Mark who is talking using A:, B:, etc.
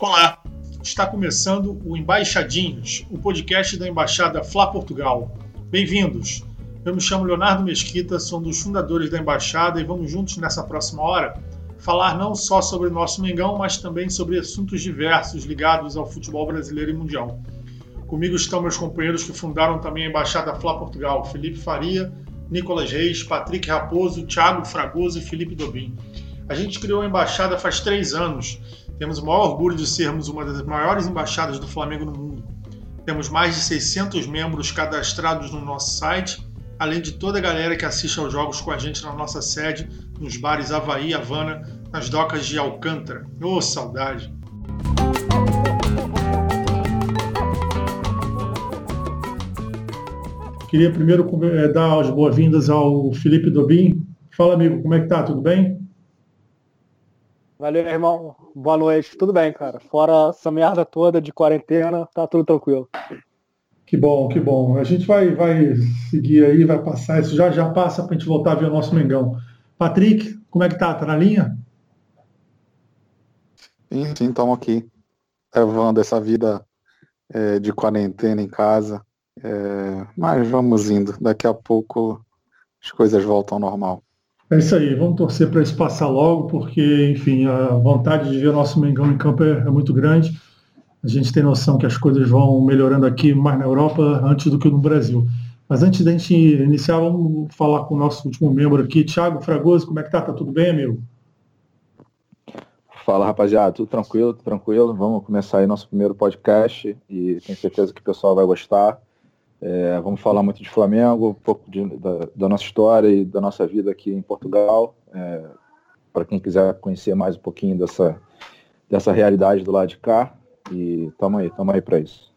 A: Olá, está começando o Embaixadinhos, o podcast da Embaixada Flá Portugal. Bem-vindos! Eu me chamo Leonardo Mesquita, sou um dos fundadores da Embaixada e vamos juntos nessa próxima hora falar não só sobre o nosso Mengão, mas também sobre assuntos diversos ligados ao futebol brasileiro e mundial. Comigo estão meus companheiros que fundaram também a Embaixada Flá Portugal, Felipe Faria, Nicolas Reis, Patrick Raposo, Thiago Fragoso e Felipe Dobin. A gente criou a embaixada faz três anos temos o maior orgulho de sermos uma das maiores embaixadas do Flamengo no mundo. Temos mais de 600 membros cadastrados no nosso site, além de toda a galera que assiste aos jogos com a gente na nossa sede, nos bares Havaí, Havana, nas docas de Alcântara. Ô, oh, saudade! Queria primeiro eh, dar as boas-vindas ao Felipe Dobin. Fala, amigo, como é que tá? Tudo bem?
B: Valeu, irmão. Boa noite. Tudo bem, cara. Fora essa merda toda de quarentena, tá tudo tranquilo.
A: Que bom, que bom. A gente vai, vai seguir aí, vai passar isso. Já já passa para a gente voltar a ver o nosso Mengão. Patrick, como é que tá? Tá na linha?
C: Sim, sim, estamos aqui. Levando essa vida é, de quarentena em casa. É, mas vamos indo. Daqui a pouco as coisas voltam ao normal.
A: É isso aí, vamos torcer para isso passar logo, porque, enfim, a vontade de ver o nosso Mengão em campo é, é, muito grande. A gente tem noção que as coisas vão melhorando aqui mais na Europa antes do que no Brasil. Mas antes da gente iniciar, vamos falar com o nosso último membro aqui, Thiago Fragoso. Como é que tá? Tá tudo bem, amigo?
D: Fala, rapaziada. Tudo tranquilo, tudo tranquilo. Vamos começar aí nosso primeiro podcast e tenho certeza que o pessoal vai gostar. É, vamos falar muito de Flamengo, um pouco de, da, da, nossa história e da nossa vida aqui em Portugal. É, para quem quiser conhecer mais um pouquinho dessa, dessa realidade do lado de cá. E tamo aí, tamo aí para isso.